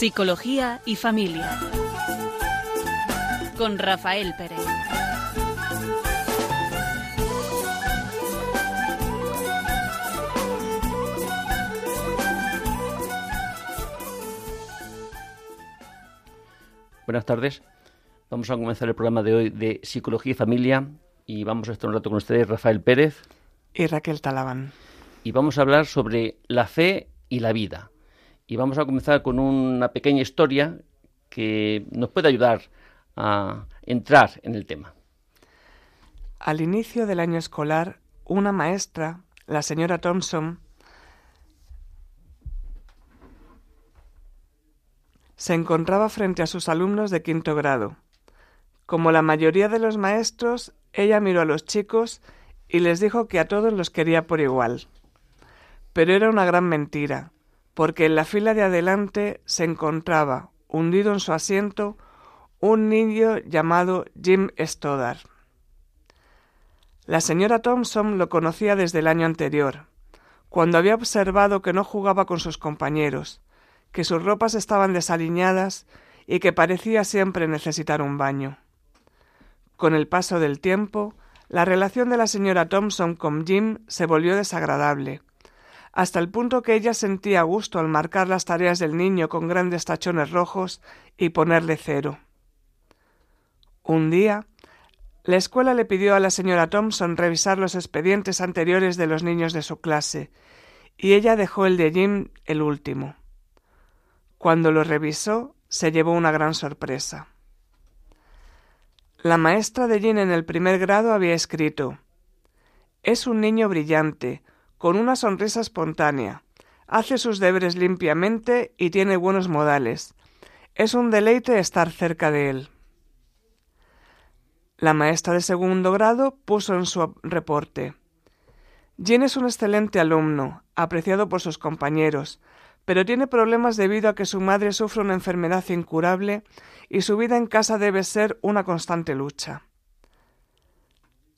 Psicología y Familia. Con Rafael Pérez. Buenas tardes. Vamos a comenzar el programa de hoy de Psicología y Familia y vamos a estar un rato con ustedes Rafael Pérez y Raquel Talabán. Y vamos a hablar sobre la fe y la vida. Y vamos a comenzar con una pequeña historia que nos puede ayudar a entrar en el tema. Al inicio del año escolar, una maestra, la señora Thompson, se encontraba frente a sus alumnos de quinto grado. Como la mayoría de los maestros, ella miró a los chicos y les dijo que a todos los quería por igual. Pero era una gran mentira, porque en la fila de adelante se encontraba, hundido en su asiento, un niño llamado Jim Stoddard. La señora Thompson lo conocía desde el año anterior, cuando había observado que no jugaba con sus compañeros, que sus ropas estaban desaliñadas y que parecía siempre necesitar un baño. Con el paso del tiempo, la relación de la señora Thompson con Jim se volvió desagradable, hasta el punto que ella sentía gusto al marcar las tareas del niño con grandes tachones rojos y ponerle cero. Un día, la escuela le pidió a la señora Thompson revisar los expedientes anteriores de los niños de su clase, y ella dejó el de Jim el último. Cuando lo revisó, se llevó una gran sorpresa. La maestra de Jin en el primer grado había escrito Es un niño brillante, con una sonrisa espontánea. Hace sus deberes limpiamente y tiene buenos modales. Es un deleite estar cerca de él. La maestra de segundo grado puso en su reporte Jin es un excelente alumno, apreciado por sus compañeros, pero tiene problemas debido a que su madre sufre una enfermedad incurable y su vida en casa debe ser una constante lucha.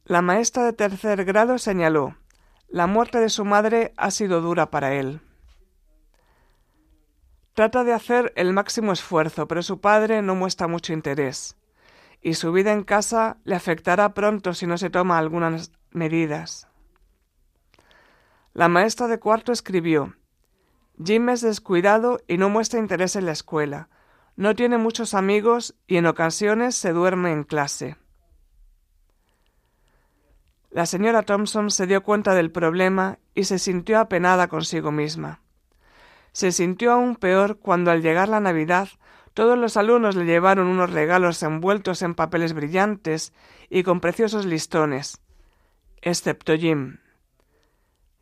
La maestra de tercer grado señaló La muerte de su madre ha sido dura para él. Trata de hacer el máximo esfuerzo, pero su padre no muestra mucho interés, y su vida en casa le afectará pronto si no se toma algunas medidas. La maestra de cuarto escribió Jim es descuidado y no muestra interés en la escuela. No tiene muchos amigos y en ocasiones se duerme en clase. La señora Thompson se dio cuenta del problema y se sintió apenada consigo misma. Se sintió aún peor cuando al llegar la Navidad todos los alumnos le llevaron unos regalos envueltos en papeles brillantes y con preciosos listones, excepto Jim.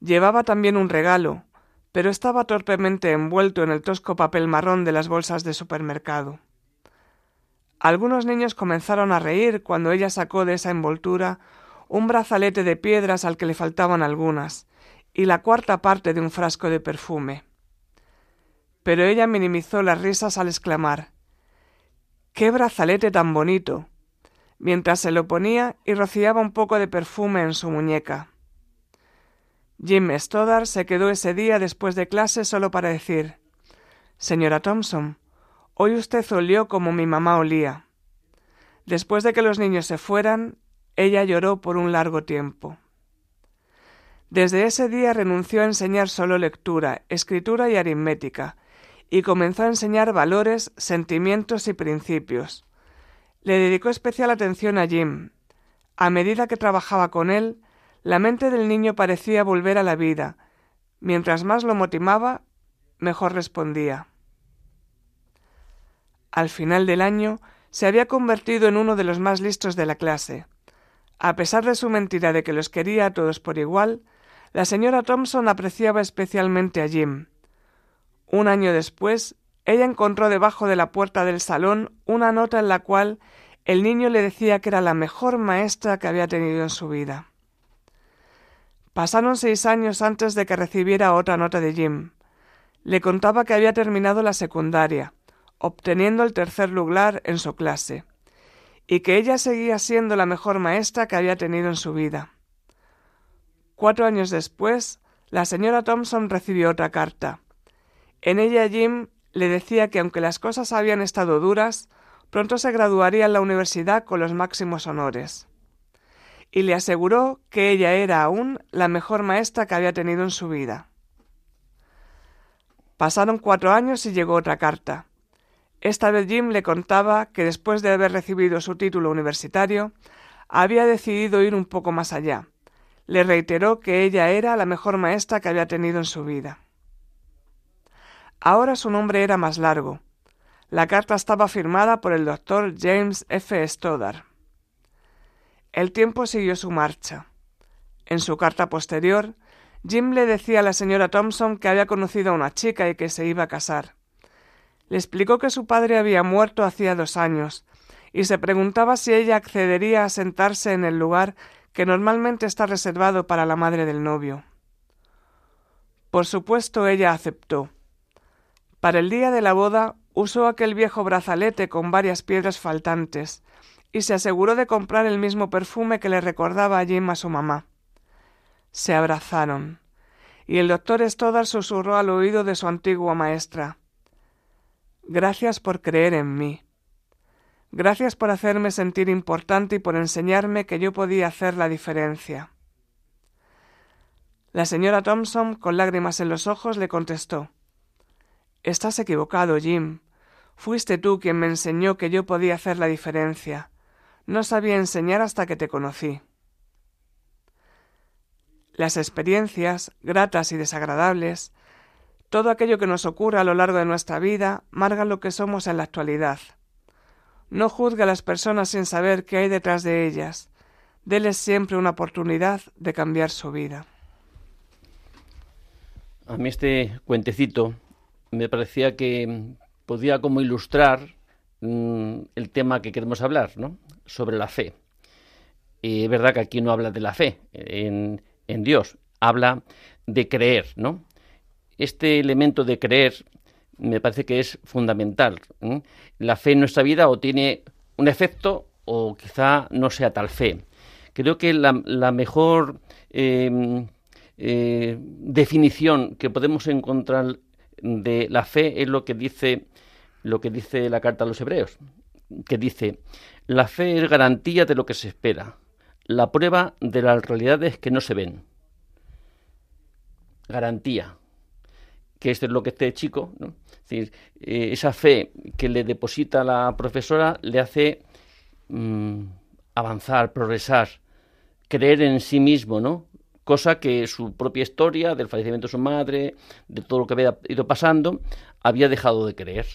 Llevaba también un regalo, pero estaba torpemente envuelto en el tosco papel marrón de las bolsas de supermercado. Algunos niños comenzaron a reír cuando ella sacó de esa envoltura un brazalete de piedras al que le faltaban algunas, y la cuarta parte de un frasco de perfume. Pero ella minimizó las risas al exclamar ¡Qué brazalete tan bonito! mientras se lo ponía y rociaba un poco de perfume en su muñeca. Jim Stoddard se quedó ese día después de clase solo para decir Señora Thompson, hoy usted olió como mi mamá olía. Después de que los niños se fueran, ella lloró por un largo tiempo. Desde ese día renunció a enseñar solo lectura, escritura y aritmética, y comenzó a enseñar valores, sentimientos y principios. Le dedicó especial atención a Jim. A medida que trabajaba con él, la mente del niño parecía volver a la vida. Mientras más lo motivaba, mejor respondía. Al final del año, se había convertido en uno de los más listos de la clase. A pesar de su mentira de que los quería a todos por igual, la señora Thompson apreciaba especialmente a Jim. Un año después, ella encontró debajo de la puerta del salón una nota en la cual el niño le decía que era la mejor maestra que había tenido en su vida. Pasaron seis años antes de que recibiera otra nota de Jim. Le contaba que había terminado la secundaria, obteniendo el tercer lugar en su clase, y que ella seguía siendo la mejor maestra que había tenido en su vida. Cuatro años después, la señora Thompson recibió otra carta. En ella Jim le decía que aunque las cosas habían estado duras, pronto se graduaría en la universidad con los máximos honores. Y le aseguró que ella era aún la mejor maestra que había tenido en su vida. Pasaron cuatro años y llegó otra carta. Esta vez Jim le contaba que después de haber recibido su título universitario, había decidido ir un poco más allá. Le reiteró que ella era la mejor maestra que había tenido en su vida. Ahora su nombre era más largo. La carta estaba firmada por el doctor James F. Stoddard. El tiempo siguió su marcha. En su carta posterior, Jim le decía a la señora Thompson que había conocido a una chica y que se iba a casar. Le explicó que su padre había muerto hacía dos años, y se preguntaba si ella accedería a sentarse en el lugar que normalmente está reservado para la madre del novio. Por supuesto ella aceptó. Para el día de la boda usó aquel viejo brazalete con varias piedras faltantes, y se aseguró de comprar el mismo perfume que le recordaba a Jim a su mamá. Se abrazaron, y el doctor Stoddard susurró al oído de su antigua maestra Gracias por creer en mí. Gracias por hacerme sentir importante y por enseñarme que yo podía hacer la diferencia. La señora Thompson, con lágrimas en los ojos, le contestó Estás equivocado, Jim. Fuiste tú quien me enseñó que yo podía hacer la diferencia. No sabía enseñar hasta que te conocí. Las experiencias, gratas y desagradables, todo aquello que nos ocurre a lo largo de nuestra vida marca lo que somos en la actualidad. No juzgue a las personas sin saber qué hay detrás de ellas. Deles siempre una oportunidad de cambiar su vida. A mí este cuentecito me parecía que podía como ilustrar mm, el tema que queremos hablar, ¿no? Sobre la fe. Es verdad que aquí no habla de la fe en Dios, habla de creer, ¿no? Este elemento de creer me parece que es fundamental. La fe en nuestra vida o tiene un efecto o quizá no sea tal fe. Creo que la, mejor em, eh, definición que podemos encontrar de la fe es lo que dice lo que dice la carta a los hebreos, que dice la fe es garantía de lo que se espera, la prueba de las realidades que no se ven. Garantía que esto es lo que este chico, ¿no? eh, esa fe que le deposita la profesora le hace mm, avanzar, progresar, creer en sí mismo, ¿no? Cosa que su propia historia, del fallecimiento de su madre, de todo lo que había ido pasando, había dejado de creer.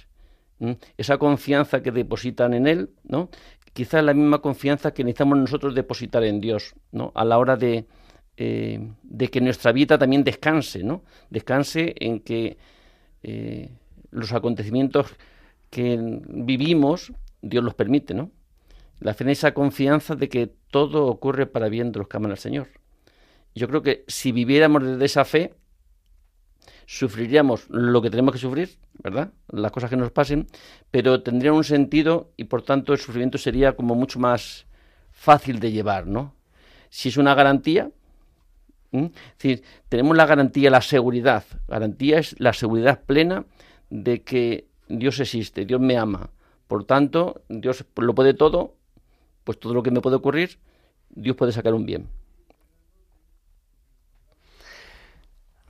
Esa confianza que depositan en él, ¿no? Quizás la misma confianza que necesitamos nosotros depositar en Dios, ¿no? A la hora de, eh, de que nuestra vida también descanse, ¿no? Descanse en que eh, los acontecimientos que vivimos, Dios los permite, ¿no? La fe en esa confianza de que todo ocurre para bien de los que aman al Señor. Yo creo que si viviéramos desde esa fe, sufriríamos lo que tenemos que sufrir, ¿verdad? Las cosas que nos pasen, pero tendría un sentido y por tanto el sufrimiento sería como mucho más fácil de llevar, ¿no? Si es una garantía, Es decir, tenemos la garantía, la seguridad. Garantía es la seguridad plena de que Dios existe, Dios me ama. Por tanto, Dios lo puede todo, pues todo lo que me puede ocurrir, Dios puede sacar un bien.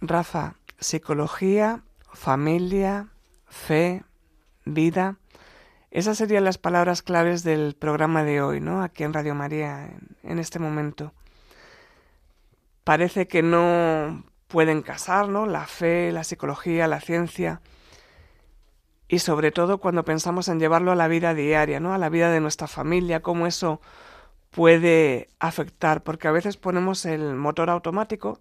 Rafa, psicología, familia, fe, vida. Esas serían las palabras claves del programa de hoy, ¿no? Aquí en Radio María, en este momento parece que no pueden casar, ¿no? La fe, la psicología, la ciencia. Y sobre todo cuando pensamos en llevarlo a la vida diaria, ¿no? A la vida de nuestra familia, cómo eso puede afectar, porque a veces ponemos el motor automático,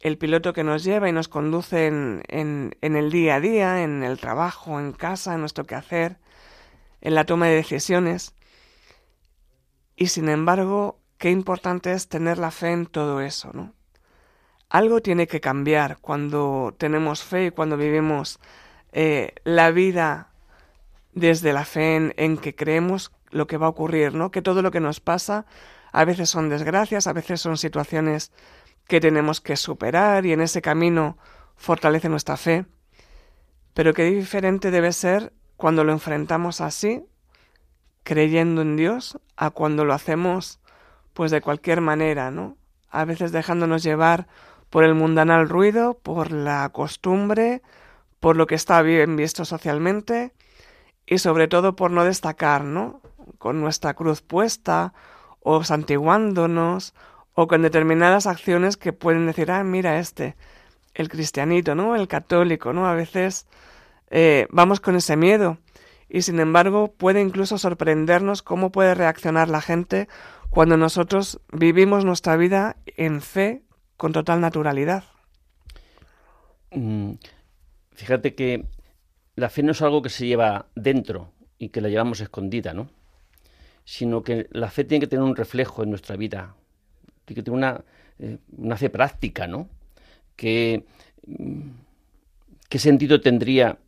el piloto que nos lleva y nos conduce en, en, en el día a día, en el trabajo, en casa, en nuestro quehacer, en la toma de decisiones. Y sin embargo, qué importante es tener la fe en todo eso, ¿no? Algo tiene que cambiar cuando tenemos fe y cuando vivimos eh, la vida desde la fe en, que creemos lo que va a ocurrir, ¿no? Que todo lo que nos pasa a veces son desgracias, a veces son situaciones que tenemos que superar y en ese camino fortalece nuestra fe. Pero qué diferente debe ser cuando lo enfrentamos así, creyendo en Dios, a cuando lo hacemos pues de cualquier manera, ¿no? A veces dejándonos llevar por el mundanal ruido, por la costumbre, por lo que está bien visto socialmente y sobre todo por no destacar, ¿no? Con nuestra cruz puesta o santiguándonos o con determinadas acciones que pueden decir, ah, mira este, el cristianito, ¿no? El católico, ¿no? A veces eh, vamos con ese miedo y sin embargo puede incluso sorprendernos cómo puede reaccionar la gente cuando nosotros vivimos nuestra vida en fe con total naturalidad. Mm, fíjate que la fe no es algo que se lleva dentro y que la llevamos escondida, ¿no? Sino que la fe tiene que tener un reflejo en nuestra vida, tiene que tener una, eh, una fe práctica, ¿no? Que, mm, ¿Qué sentido tendría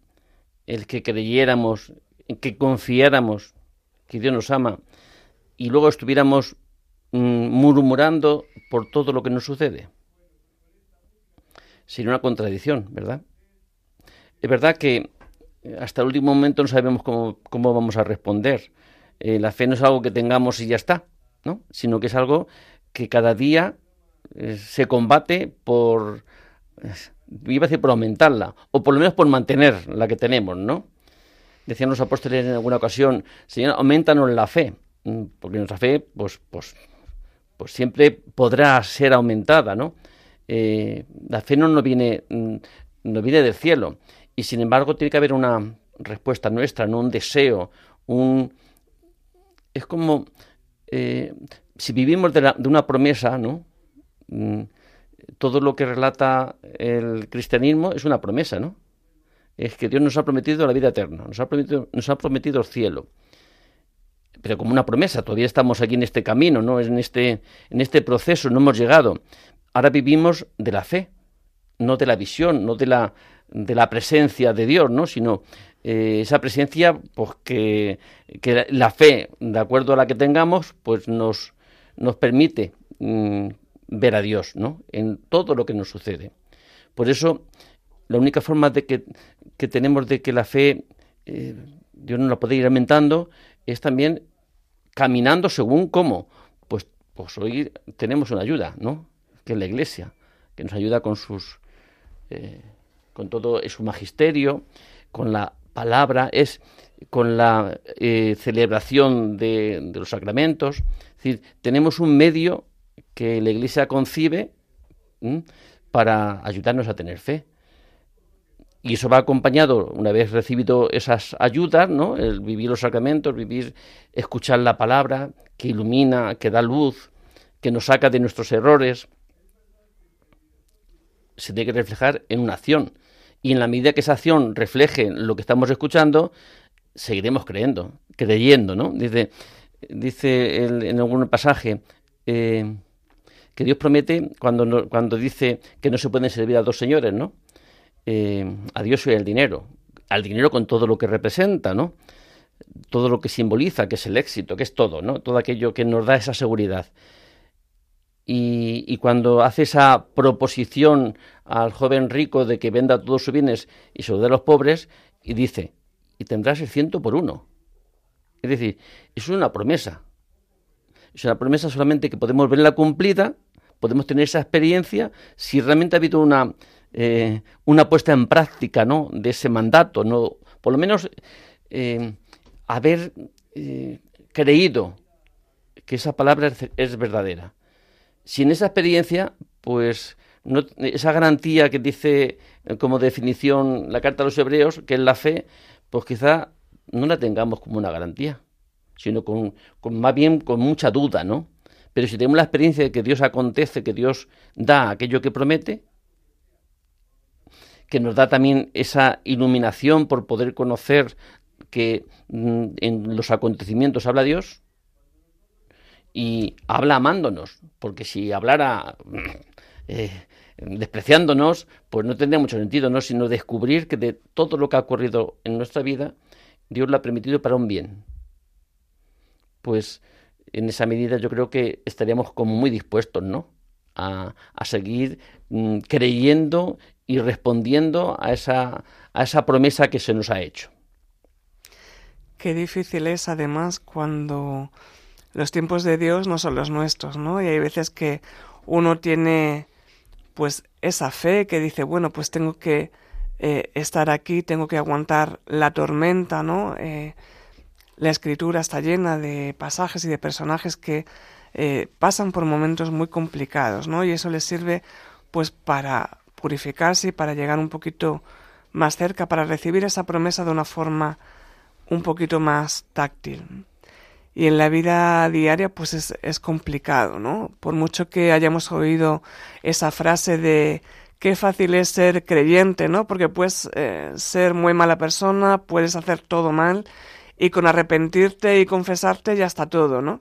el que creyéramos, que confiáramos que Dios nos ama y luego estuviéramos mm, murmurando por todo lo que nos sucede? Sería una contradicción, ¿verdad? Es verdad que hasta el último momento no sabemos cómo, vamos a responder. Eh, la fe no es algo que tengamos y ya está, ¿no? Sino que es algo que cada día eh, se combate por, iba a decir por aumentarla, o por lo menos por mantener la que tenemos, ¿no? Decían los apóstoles en alguna ocasión, Señor, aumentanos la fe, porque nuestra fe, pues, pues, pues siempre podrá ser aumentada, ¿no? Eh, la fe no nos viene, mm, no viene del cielo, y sin embargo tiene que haber una respuesta nuestra, no un deseo, un... Es como eh, si vivimos de, una promesa, ¿no? Mm, todo lo que relata el cristianismo es una promesa, ¿no? Es que Dios nos ha prometido la vida eterna, nos ha prometido, nos ha prometido el cielo. Pero como una promesa, todavía estamos aquí en este camino, ¿no? En este, en este proceso, no hemos llegado. Ahora vivimos de la fe, no de la visión, no de la, de la presencia de Dios, ¿no? sino eh, esa presencia pues que, que, la fe, de acuerdo a la que tengamos, pues nos, nos permite mm, ver a Dios ¿no? en todo lo que nos sucede. Por eso, la única forma de que, que tenemos de que la fe eh, Dios nos la puede ir aumentando es también caminando según cómo. Pues, pues hoy tenemos una ayuda, ¿no? que es la Iglesia, que nos ayuda con sus... Eh, con todo su magisterio, con la palabra, es con la eh, celebración de, los sacramentos. Es decir, tenemos un medio que la Iglesia concibe para ayudarnos a tener fe. Y eso va acompañado, una vez recibido esas ayudas, ¿no? el vivir los sacramentos, vivir, escuchar la palabra, que ilumina, que da luz, que nos saca de nuestros errores, se tiene que reflejar en una acción y en la medida que esa acción refleje lo que estamos escuchando, seguiremos creyendo, creyendo, ¿no? Dice, dice en algún pasaje eh, que Dios promete cuando, cuando dice que no se pueden servir a dos señores, ¿no? Eh, a Dios y al dinero, al dinero con todo lo que representa, ¿no? Todo lo que simboliza, que es el éxito, que es todo, ¿no? Todo aquello que nos da esa seguridad. Y, cuando hace esa proposición al joven rico de que venda todos sus bienes y se lo dé a los pobres, y dice, y tendrás el ciento por uno. Es decir, es una promesa. Es una promesa solamente que podemos verla cumplida, podemos tener esa experiencia si realmente ha habido una, eh, una puesta en práctica ¿no? de ese mandato, ¿no? por lo menos eh, haber eh, creído que esa palabra es verdadera sin esa experiencia, pues esa garantía que dice como definición la carta a los hebreos, que es la fe, pues quizá no la tengamos como una garantía, sino con, más bien con mucha duda, ¿no? Pero si tenemos la experiencia de que Dios acontece, que Dios da aquello que promete, que nos da también esa iluminación por poder conocer que mm, en los acontecimientos habla Dios, y habla amándonos, porque si hablara eh, despreciándonos, pues no tendría mucho sentido, ¿no? sino descubrir que de todo lo que ha ocurrido en nuestra vida, Dios lo ha permitido para un bien. Pues en esa medida yo creo que estaríamos como muy dispuestos, ¿no? A, seguir mm, creyendo y respondiendo a esa, a esa promesa que se nos ha hecho. Qué difícil es además cuando los tiempos de Dios no son los nuestros, ¿no? Y hay veces que uno tiene pues esa fe que dice, bueno, pues tengo que eh, estar aquí, tengo que aguantar la tormenta, ¿no? Eh, la escritura está llena de pasajes y de personajes que eh, pasan por momentos muy complicados, ¿no? Y eso les sirve pues para purificarse y para llegar un poquito más cerca, para recibir esa promesa de una forma un poquito más táctil. Y en la vida diaria pues es, complicado, ¿no? Por mucho que hayamos oído esa frase de qué fácil es ser creyente, ¿no? Porque puedes eh, ser muy mala persona, puedes hacer todo mal y con arrepentirte y confesarte ya está todo, ¿no?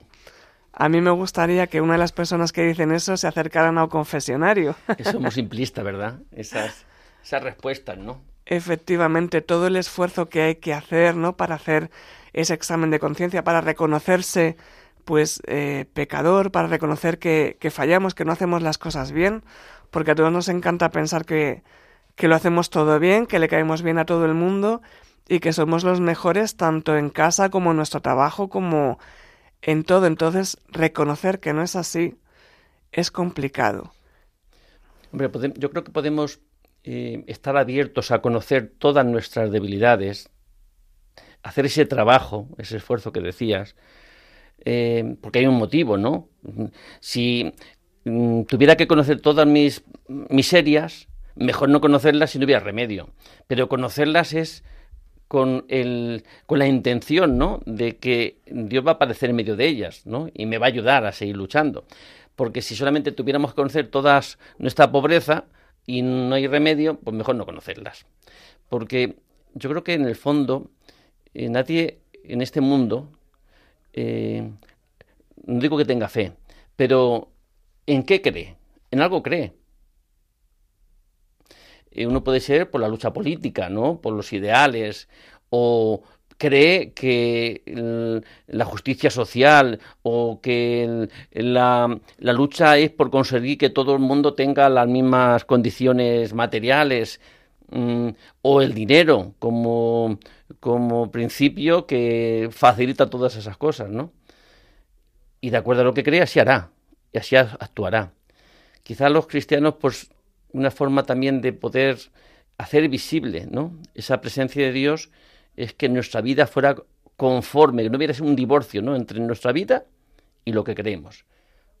A mí me gustaría que una de las personas que dicen eso se acercaran a un confesionario. Eso muy simplista, ¿verdad? Esas, esas respuestas, ¿no? Efectivamente, todo el esfuerzo que hay que hacer, ¿no? Para hacer ese examen de conciencia, para reconocerse, pues, eh, pecador, para reconocer que, que fallamos, que no hacemos las cosas bien, porque a todos nos encanta pensar que, que lo hacemos todo bien, que le caemos bien a todo el mundo y que somos los mejores tanto en casa como en nuestro trabajo, como en todo. Entonces, reconocer que no es así es complicado. Hombre, yo creo que podemos eh, estar abiertos a conocer todas nuestras debilidades, hacer ese trabajo, ese esfuerzo que decías, eh, porque hay un motivo, ¿no? Si mm, tuviera que conocer todas mis miserias, mejor no conocerlas si no hubiera remedio. Pero conocerlas es con, el, con la intención, ¿no? De que Dios va a aparecer en medio de ellas, ¿no? Y me va a ayudar a seguir luchando. Porque si solamente tuviéramos que conocer toda nuestra pobreza y no hay remedio, pues mejor no conocerlas. Porque yo creo que en el fondo eh, nadie en este mundo, eh, no digo que tenga fe, pero ¿en qué cree? En algo cree. Eh, uno puede ser por la lucha política, ¿no? Por los ideales, o cree que la justicia social o que la, lucha es por conseguir que todo el mundo tenga las mismas condiciones materiales mm, o el dinero como, como principio que facilita todas esas cosas, ¿no? Y de acuerdo a lo que crea, así hará y así actuará. Quizás los cristianos pues una forma también de poder hacer visible esa presencia de Dios es que nuestra vida fuera conforme, que no hubiera un divorcio ¿no? entre nuestra vida y lo que creemos.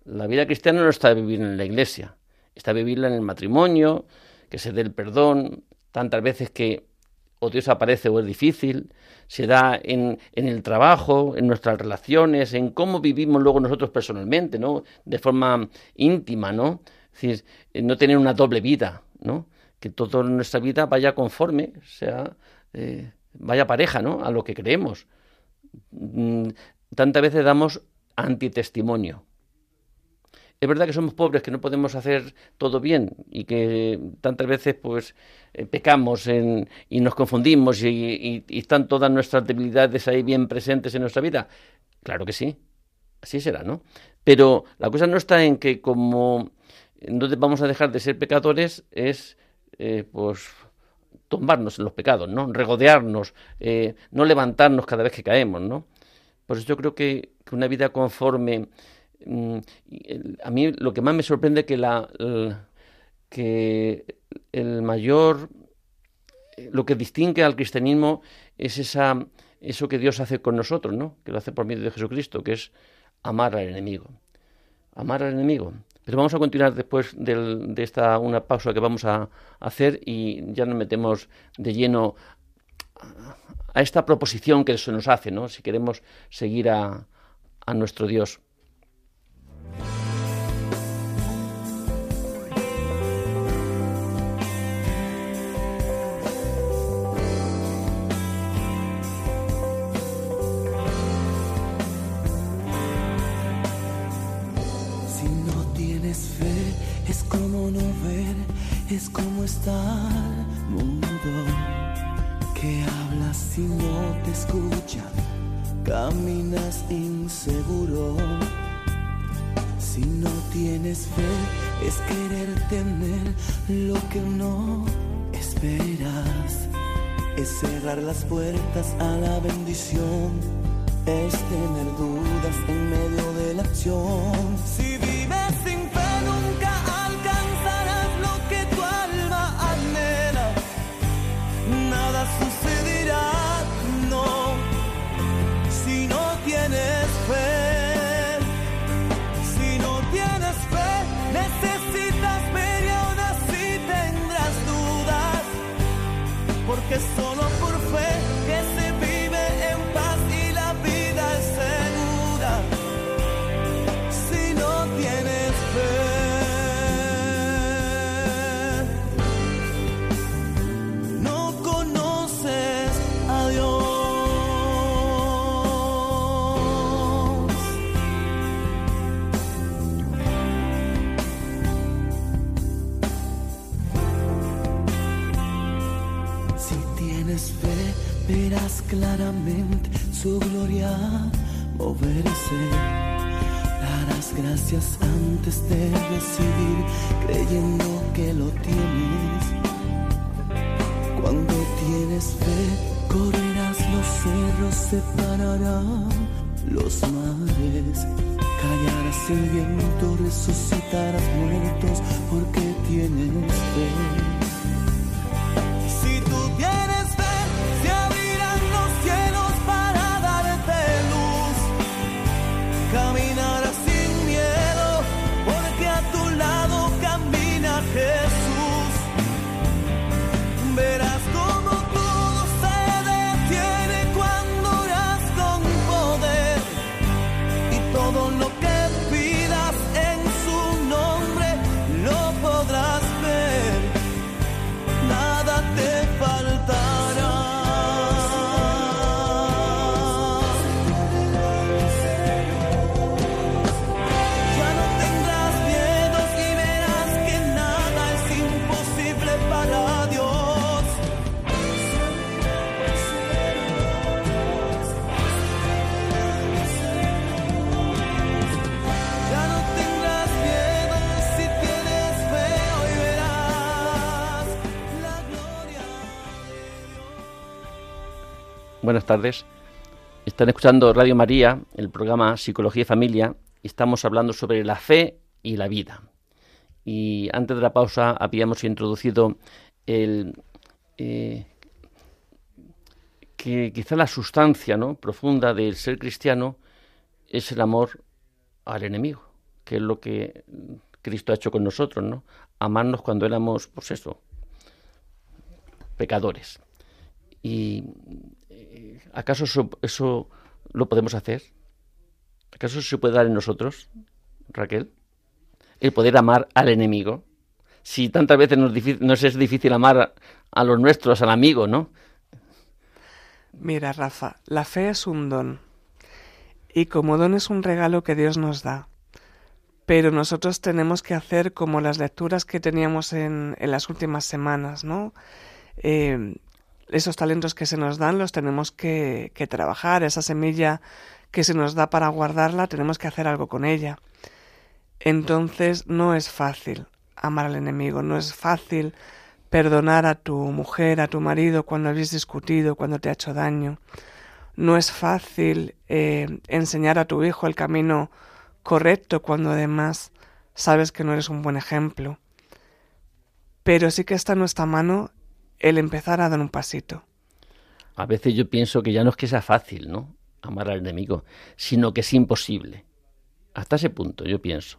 La vida cristiana no está vivir en la iglesia, está vivirla en el matrimonio, que se dé el perdón, tantas veces que o Dios aparece o es difícil, se da en, en, el trabajo, en nuestras relaciones, en cómo vivimos luego nosotros personalmente, ¿no? De forma íntima, ¿no? Decir, eh, no tener una doble vida, ¿no? Que toda nuestra vida vaya conforme, sea, eh, vaya pareja, ¿no? A lo que creemos. Mm, tantas veces damos antitestimonio. Es verdad que somos pobres, que no podemos hacer todo bien y que tantas veces pues eh, pecamos y nos confundimos y, están todas nuestras debilidades ahí bien presentes en nuestra vida. Claro que sí, así será, ¿no? Pero la cosa no está en que como no vamos a dejar de ser pecadores es eh, pues tumbarnos en los pecados, ¿no? Regodearnos, eh, no levantarnos cada vez que caemos, ¿no? Por eso yo creo que, una vida conforme mm, a mí lo que más me sorprende que la que el mayor lo que distingue al cristianismo es esa eso que Dios hace con nosotros, ¿no? Que lo hace por medio de Jesucristo, que es amar al enemigo. Amar al enemigo. Pero vamos a continuar después de esta una pausa que vamos a hacer y ya nos metemos de lleno a esta proposición que se nos hace, ¿no? Si queremos seguir a nuestro Dios. Es como estar mudo, que hablas si no te escuchan, caminas inseguro. Si no tienes fe, es querer tener lo que no esperas, es cerrar las puertas a la bendición, es tener dudas en medio de la acción. Si su gloria moverse. Darás gracias antes de decidir, creyendo que lo tienes. Cuando tienes fe, correrás los cerros, separarán los mares. Callarás el viento, resucitarás muertos, porque tienes fe. Buenas tardes. Están escuchando Radio María, el programa Psicología y Familia, y estamos hablando sobre la fe y la vida. Y antes de la pausa habíamos introducido el, eh, que quizá la sustancia ¿no? profunda del ser cristiano es el amor al enemigo, que es lo que Cristo ha hecho con nosotros, ¿no? Amarnos cuando éramos, pues eso, pecadores. Y ¿acaso eso, lo podemos hacer? ¿Acaso se puede dar en nosotros, Raquel? El poder amar al enemigo. Si tantas veces nos, es difícil amar a, a los nuestros, al amigo, ¿no? Mira, Rafa, la fe es un don. Y como don es un regalo que Dios nos da. Pero nosotros tenemos que hacer como las lecturas que teníamos en, en las últimas semanas, ¿no? Eh, esos talentos que se nos dan los tenemos que, que trabajar, esa semilla que se nos da para guardarla, tenemos que hacer algo con ella. Entonces no es fácil amar al enemigo, no es fácil perdonar a tu mujer, a tu marido cuando habéis discutido, cuando te ha hecho daño. No es fácil eh, enseñar a tu hijo el camino correcto cuando además sabes que no eres un buen ejemplo. Pero sí que está en nuestra mano el empezar a dar un pasito. A veces yo pienso que ya no es que sea fácil, ¿no? Amar al enemigo, sino que es imposible. Hasta ese punto, yo pienso.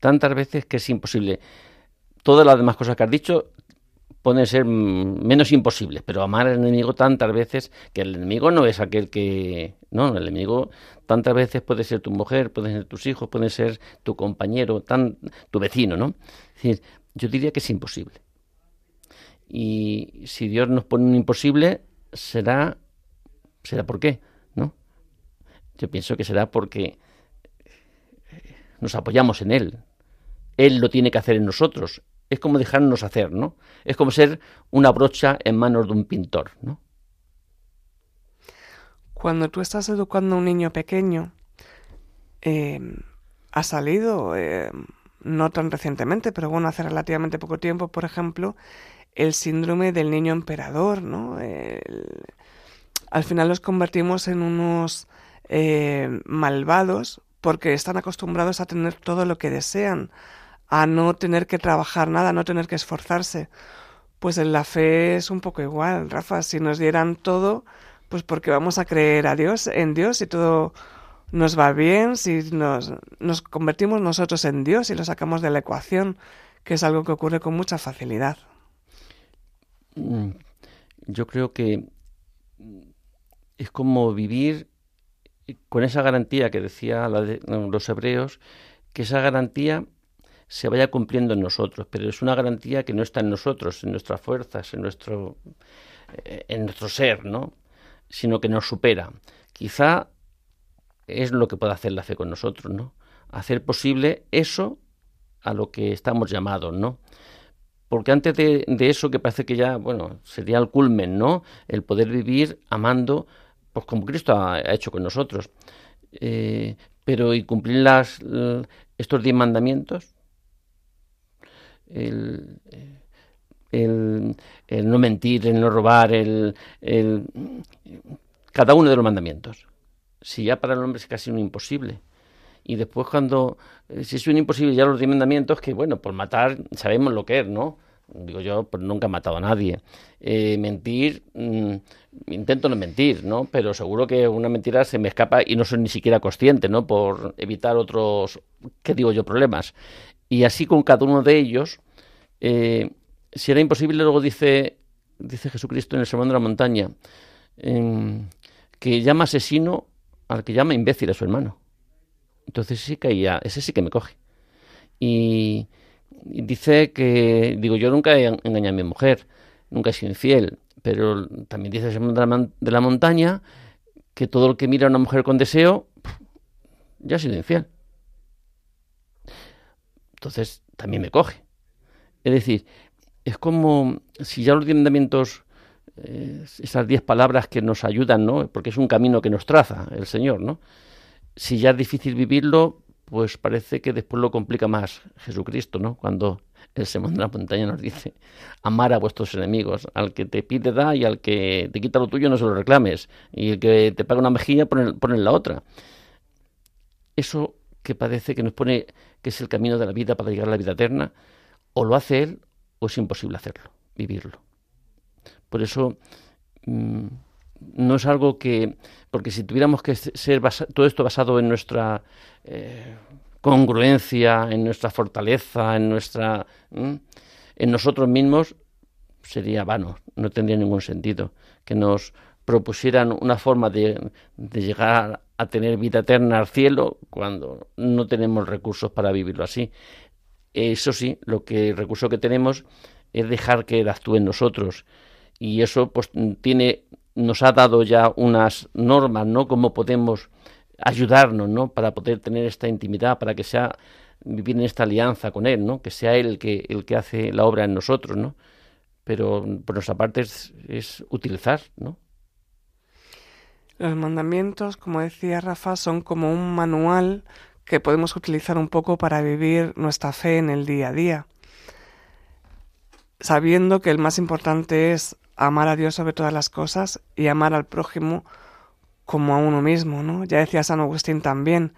Tantas veces que es imposible. Todas las demás cosas que has dicho pueden ser menos imposibles, pero amar al enemigo tantas veces que el enemigo no es aquel que... No, el enemigo tantas veces puede ser tu mujer, pueden ser tus hijos, puede ser tu compañero, tan, tu vecino, ¿no? Es decir, yo diría que es imposible. Y si Dios nos pone un imposible, será, será por qué, ¿no? Yo pienso que será porque nos apoyamos en Él. Él lo tiene que hacer en nosotros. Es como dejarnos hacer, ¿no? Es como ser una brocha en manos de un pintor, ¿no? Cuando tú estás educando a un niño pequeño, eh, ha salido eh, no tan recientemente, pero bueno, hace relativamente poco tiempo, por ejemplo, el síndrome del niño emperador, ¿no? al final los convertimos en unos eh, malvados porque están acostumbrados a tener todo lo que desean, a no tener que trabajar nada, a no tener que esforzarse. Pues en la fe es un poco igual, Rafa, si nos dieran todo, pues porque vamos a creer a Dios, en Dios y todo nos va bien, si nos, nos convertimos nosotros en Dios y lo sacamos de la ecuación, que es algo que ocurre con mucha facilidad. Mm, yo creo que es como vivir con esa garantía que decía los hebreos, que esa garantía se vaya cumpliendo en nosotros, pero es una garantía que no está en nosotros, en nuestras fuerzas, en nuestro, eh, en nuestro ser, ¿no? sino que nos supera. Quizá es lo que puede hacer la fe con nosotros, ¿no? Hacer posible eso a lo que estamos llamados, ¿no? Porque antes de, eso, que parece que ya, bueno, sería el culmen, ¿no? El poder vivir amando, pues como Cristo ha, hecho con nosotros. Eh, pero y cumplir las, estos diez mandamientos, el, el, no mentir, el no robar, el, cada uno de los mandamientos. Si ya para el hombre es casi un imposible. Y después cuando, eh, si es un imposible ya los diez mandamientos, que bueno, por matar sabemos lo que es, ¿no? Digo yo, pues nunca he matado a nadie. Eh, mentir, mm, intento no mentir, ¿no? Pero seguro que una mentira se me escapa y no soy ni siquiera consciente, ¿no? Por evitar otros, ¿qué digo yo?, problemas. Y así con cada uno de ellos, eh, si era imposible, luego dice, dice Jesucristo en el Sermón de la Montaña, em, que llama asesino al que llama imbécil a su hermano. Entonces sí que ese sí que me coge. Y, dice que, digo, yo nunca he engañado a mi mujer, nunca he sido infiel, pero también dice el de la, de la Montaña que todo el que mira a una mujer con deseo ya ha sido infiel. Entonces también me coge. Es decir, es como si ya los mandamientos, eh, esas diez palabras que nos ayudan, ¿no? Porque es un camino que nos traza el Señor, ¿no? Si ya es difícil vivirlo, pues parece que después lo complica más Jesucristo, ¿no? Cuando el Sermón de la Montaña nos dice, amar a vuestros enemigos, al que te pide da y al que te quita lo tuyo no se lo reclames, y el que te paga una mejilla pone, pone la otra. Eso que parece que nos pone que es el camino de la vida para llegar a la vida eterna, o lo hace Él o es imposible hacerlo, vivirlo. Por eso mm, no es algo que, porque si tuviéramos que ser todo esto basado en nuestra eh, congruencia, en nuestra fortaleza, en nuestra, en nosotros mismos, sería vano, no tendría ningún sentido que nos propusieran una forma de, de, llegar a tener vida eterna al cielo cuando no tenemos recursos para vivirlo así. Eso sí, lo que el recurso que tenemos es dejar que él actúe en nosotros y eso pues tiene nos ha dado ya unas normas, ¿no? Cómo podemos ayudarnos, ¿no? Para poder tener esta intimidad, para que sea vivir en esta alianza con él, ¿no? Que sea él el que el que hace la obra en nosotros, ¿no? Pero por nuestra parte es, es utilizar, ¿no? Los mandamientos, como decía Rafa, son como un manual que podemos utilizar un poco para vivir nuestra fe en el día a día, sabiendo que el más importante es amar a Dios sobre todas las cosas y amar al prójimo como a uno mismo, ¿no? Ya decía San Agustín también,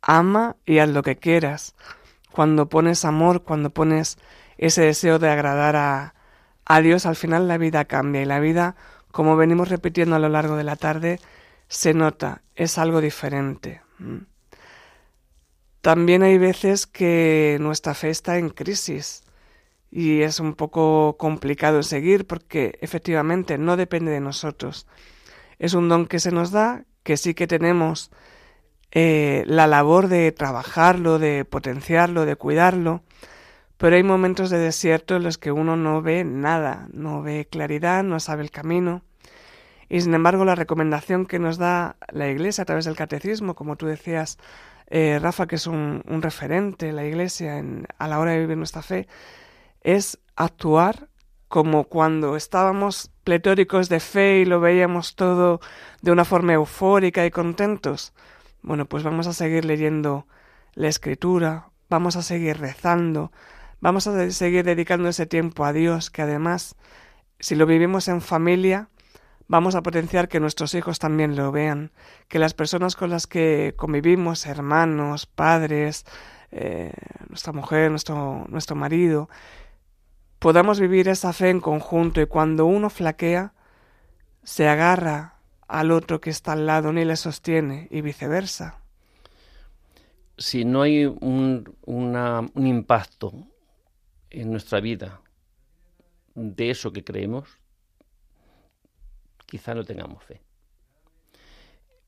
ama y haz lo que quieras. Cuando pones amor, cuando pones ese deseo de agradar a, a Dios, al final la vida cambia y la vida, como venimos repitiendo a lo largo de la tarde, se nota, es algo diferente. También hay veces que nuestra fe está en crisis y es un poco complicado seguir porque efectivamente no depende de nosotros. Es un don que se nos da, que sí que tenemos eh, la labor de trabajarlo, de potenciarlo, de cuidarlo, pero hay momentos de desierto en los que uno no ve nada, no ve claridad, no sabe el camino. Y sin embargo la recomendación que nos da la Iglesia a través del catecismo, como tú decías, eh, Rafa, que es un, referente en la Iglesia en, a la hora de vivir nuestra fe, es actuar como cuando estábamos pletóricos de fe y lo veíamos todo de una forma eufórica y contentos. Bueno, pues vamos a seguir leyendo la escritura, vamos a seguir rezando, vamos a seguir dedicando ese tiempo a Dios, que además, si lo vivimos en familia, vamos a potenciar que nuestros hijos también lo vean, que las personas con las que convivimos, hermanos, padres, eh, nuestra mujer, nuestro, nuestro marido, podamos vivir esa fe en conjunto y cuando uno flaquea, se agarra al otro que está al lado ni le sostiene y viceversa. Si no hay un, impacto en nuestra vida de eso que creemos, quizá no tengamos fe.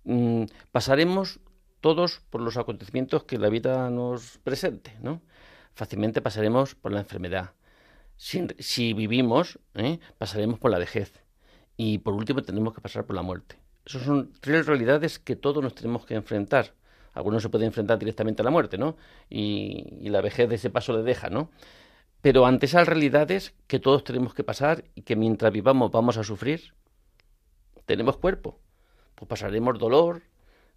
Mm, pasaremos todos por los acontecimientos que la vida nos presente, ¿no? Fácilmente pasaremos por la enfermedad. Si, vivimos, ¿eh? pasaremos por la vejez. Y por último tenemos que pasar por la muerte. Esas son tres realidades que todos nos tenemos que enfrentar. Algunos se pueden enfrentar directamente a la muerte, ¿no? Y, y la vejez de ese paso le deja, ¿no? Pero ante esas realidades que todos tenemos que pasar y que mientras vivamos vamos a sufrir, tenemos cuerpo. Pues pasaremos dolor,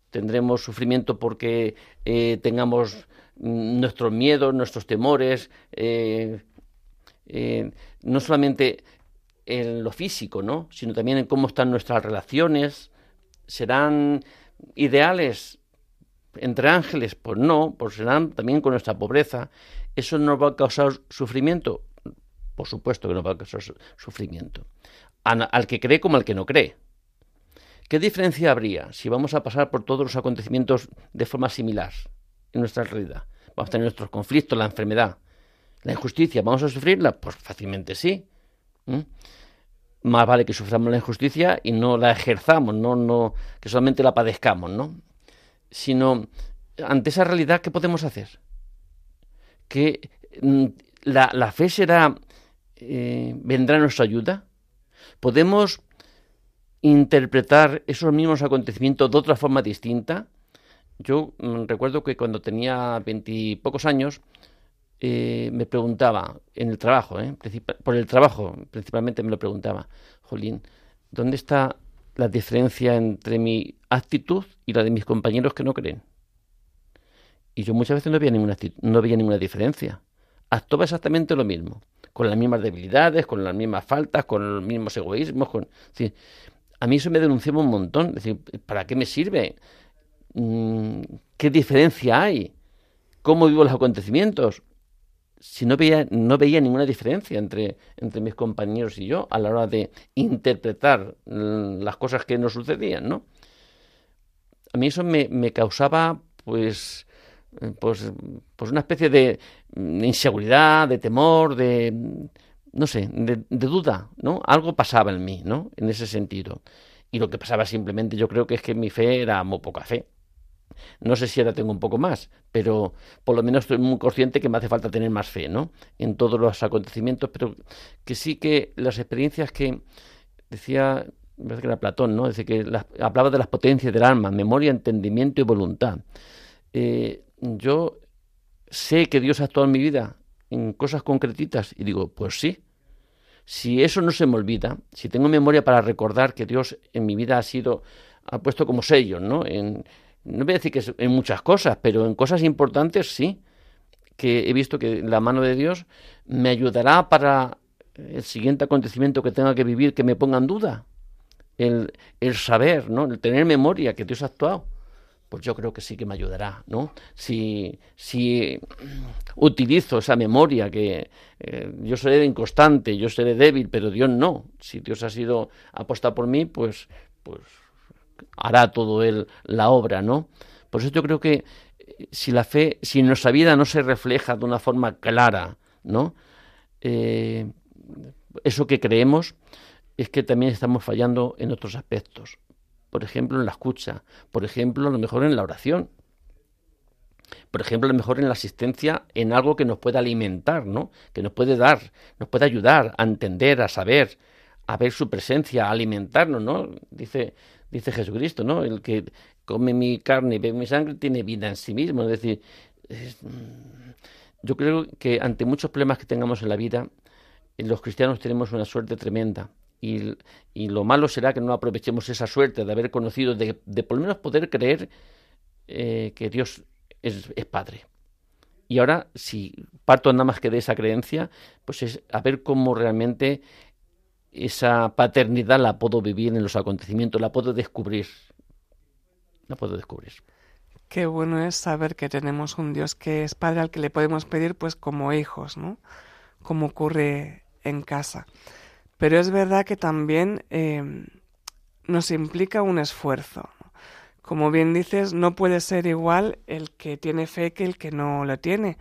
tendremos sufrimiento porque eh, tengamos nuestros miedos, nuestros temores, eh, eh, no solamente en lo físico, ¿no? sino también en cómo están nuestras relaciones. ¿Serán ideales entre ángeles? Pues no, pues serán también con nuestra pobreza. ¿Eso nos va a causar sufrimiento? Por supuesto que nos va a causar sufrimiento. Al que cree como al que no cree. ¿Qué diferencia habría si vamos a pasar por todos los acontecimientos de forma similar en nuestra realidad? Vamos a tener nuestros conflictos, la enfermedad, la injusticia, ¿vamos a sufrirla? Pues fácilmente sí. Más vale que suframos la injusticia y no la ejerzamos, no, no, que solamente la padezcamos, ¿no? Sino, ante esa realidad, ¿qué podemos hacer? Que mm, la, fe será, eh, vendrá a nuestra ayuda. Podemos interpretar esos mismos acontecimientos de otra forma distinta. Yo mm, recuerdo que cuando tenía veintipocos años eh, me preguntaba en el trabajo, eh, por el trabajo principalmente me lo preguntaba, Jolín, ¿dónde está la diferencia entre mi actitud y la de mis compañeros que no creen? Y yo muchas veces no veía ninguna, no veía ninguna diferencia. Actuaba exactamente lo mismo, con las mismas debilidades, con las mismas faltas, con los mismos egoísmos. Con, a mí eso me denunciaba un montón. Es decir, ¿para qué me sirve? Mm, ¿Qué diferencia hay? ¿Cómo vivo los acontecimientos? Si no veía, no veía ninguna diferencia entre, entre mis compañeros y yo a la hora de interpretar mm, las cosas que nos sucedían, ¿no? A mí eso me, me causaba, pues, eh, pues, pues una especie de mm, inseguridad, de temor, de no sé, de, duda, ¿no? Algo pasaba en mí, ¿no? En ese sentido. Y lo que pasaba simplemente yo creo que es que mi fe era muy poca fe. No sé si ahora tengo un poco más, pero por lo menos estoy muy consciente que me hace falta tener más fe, ¿no? En todos los acontecimientos, pero que sí que las experiencias que decía, me parece que era Platón, ¿no? Dice que hablaba de las potencias del alma, memoria, entendimiento y voluntad. Eh, yo sé que Dios ha actuado en mi vida en cosas concretitas y digo, pues sí, si eso no se me olvida, si tengo memoria para recordar que Dios en mi vida ha sido, ha puesto como sellos, ¿no? En, no voy a decir que en muchas cosas, pero en cosas importantes sí, que he visto que la mano de Dios me ayudará para el siguiente acontecimiento que tenga que vivir que me ponga en duda. El, el saber, ¿no? El tener memoria que Dios ha actuado pues yo creo que sí que me ayudará, ¿no? Si, si utilizo esa memoria que eh, yo seré inconstante, yo seré débil, pero Dios no. Si Dios ha sido apostado por mí, pues, pues hará todo él la obra, ¿no? Por eso yo creo que eh, si la fe, si nuestra vida no se refleja de una forma clara, ¿no? Eh, eso que creemos es que también estamos fallando en otros aspectos por ejemplo, en la escucha, por ejemplo, a lo mejor en la oración, por ejemplo, a lo mejor en la asistencia en algo que nos pueda alimentar, ¿no? Que nos puede dar, nos puede ayudar a entender, a saber, a ver su presencia, a alimentarnos, ¿no? Dice, dice Jesucristo, ¿no? El que come mi carne y bebe mi sangre tiene vida en sí mismo. Es decir, yo creo que ante muchos problemas que tengamos en la vida, los cristianos tenemos una suerte tremenda y, lo malo será que no aprovechemos esa suerte de haber conocido, de, por lo menos poder creer eh, que Dios es, Padre Y ahora, si parto nada más que de esa creencia, pues es a ver cómo realmente esa paternidad la puedo vivir en los acontecimientos, la puedo descubrir. La puedo descubrir. Qué bueno es saber que tenemos un Dios que es Padre al que le podemos pedir pues como hijos, ¿no? Como ocurre en casa. Pero es verdad que también eh, nos implica un esfuerzo. Como bien dices, no puede ser igual el que tiene fe que el que no lo tiene.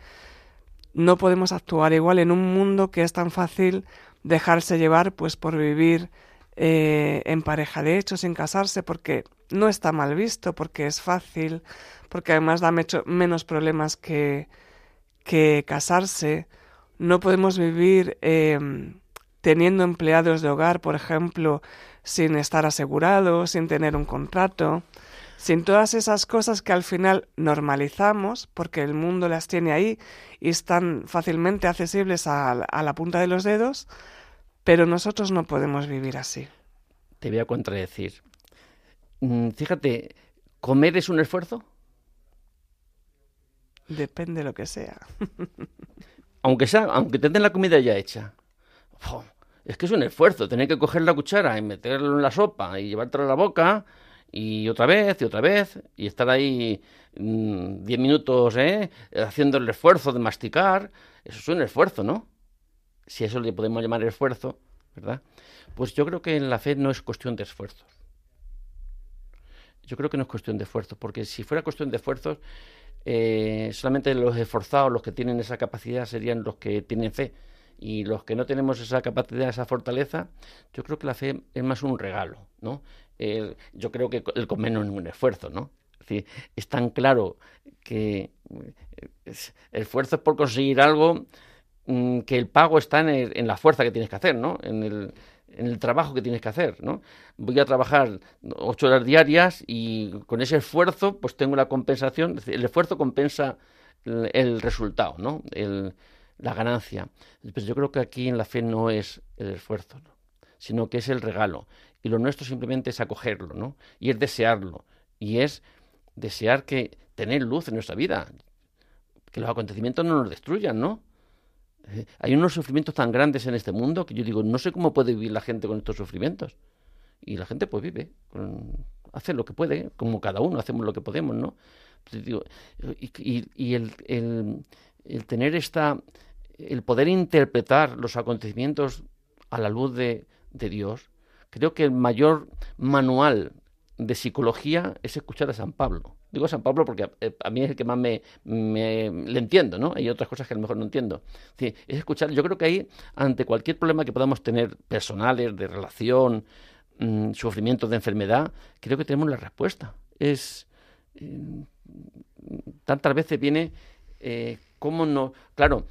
No podemos actuar igual en un mundo que es tan fácil dejarse llevar pues por vivir eh, en pareja de hecho sin casarse porque no está mal visto, porque es fácil, porque además da menos problemas que, que casarse. No podemos vivir eh, teniendo empleados de hogar, por ejemplo, sin estar asegurados, sin tener un contrato, sin todas esas cosas que al final normalizamos porque el mundo las tiene ahí y están fácilmente accesibles a, la punta de los dedos, pero nosotros no podemos vivir así. Te voy a contradecir. Mm, fíjate, ¿comer es un esfuerzo? Depende de lo que sea. aunque sea, aunque te den la comida ya hecha es que es un esfuerzo tener que coger la cuchara y meterlo en la sopa y llevártela a la boca y otra vez y otra vez y estar ahí mm, diez minutos ¿eh? haciendo el esfuerzo de masticar. Eso es un esfuerzo, ¿no? Si eso le podemos llamar esfuerzo, ¿verdad? Pues yo creo que en la fe no es cuestión de esfuerzos. Yo creo que no es cuestión de esfuerzos, porque si fuera cuestión de esfuerzos, eh, solamente los esforzados, los que tienen esa capacidad, serían los que tienen fe y los que no tenemos esa capacidad, esa fortaleza, yo creo que la fe es más un regalo, ¿no? Yo creo que el no es un esfuerzo, ¿no? Es decir, es tan claro que eh, el esfuerzo es por conseguir algo mm, que el pago está en, la fuerza que tienes que hacer, ¿no? En el, en el trabajo que tienes que hacer, ¿no? Voy a trabajar ocho horas diarias y con ese esfuerzo, pues tengo la compensación, el esfuerzo compensa el, el resultado, ¿no? El, la ganancia. Pues yo creo que aquí en la fe no es el esfuerzo, sino que es el regalo. Y lo nuestro simplemente es acogerlo, ¿no? Y es desearlo. Y es desear que tener luz en nuestra vida. Que los acontecimientos no nos destruyan, ¿no? Eh, hay unos sufrimientos tan grandes en este mundo que yo digo, no sé cómo puede vivir la gente con estos sufrimientos. Y la gente pues vive, hace lo que puede, como cada uno, hacemos lo que podemos, ¿no? Pues y, el tener esta, el poder interpretar los acontecimientos a la luz de, Dios, creo que el mayor manual de psicología es escuchar a San Pablo. Digo San Pablo porque a, mí es el que más me, le entiendo, ¿no? Hay otras cosas que a lo mejor no entiendo. es escuchar, yo creo que ahí, ante cualquier problema que podamos tener personales, de relación, mm, sufrimientos de enfermedad, creo que tenemos la respuesta. Es, eh, tantas veces viene eh, cómo no. Claro,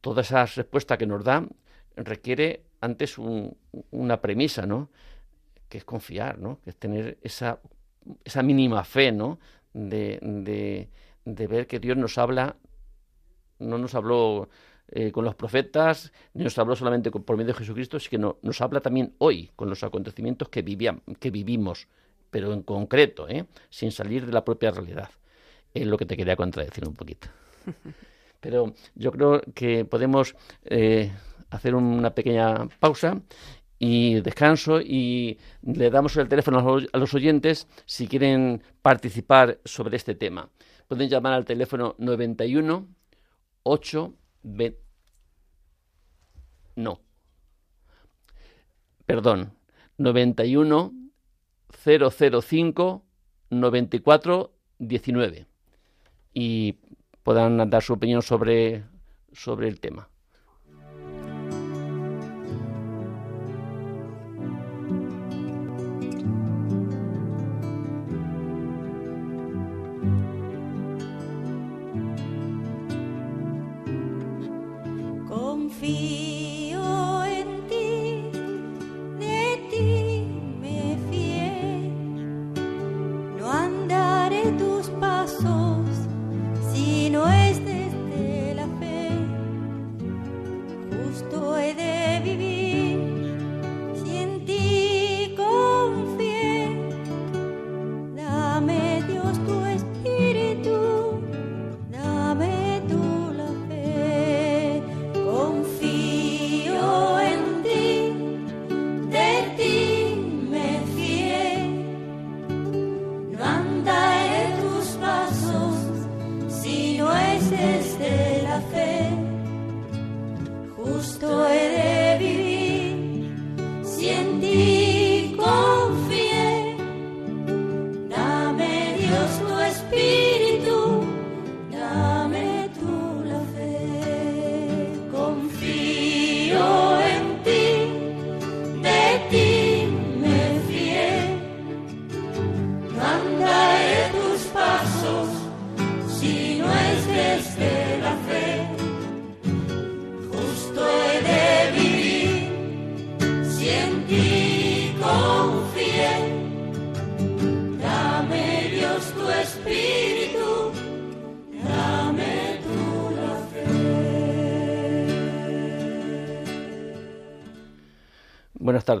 toda esa respuesta que nos da requiere antes una premisa, ¿no? Que es confiar, ¿no? Que es tener esa, esa mínima fe, ¿no? De, de, ver que Dios nos habla, no nos habló eh, con los profetas, ni nos habló solamente por medio de Jesucristo, sino que nos habla también hoy con los acontecimientos que, que vivimos, pero en concreto, ¿eh? sin salir de la propia realidad. Es lo que te quería contradecir un poquito. Pero yo creo que podemos eh, hacer una pequeña pausa y descanso y le damos el teléfono a los oyentes si quieren participar sobre este tema. Pueden llamar al teléfono 91 8 no. Perdón. 91 005 94 19. Y puedan dar su opinión sobre, sobre el tema.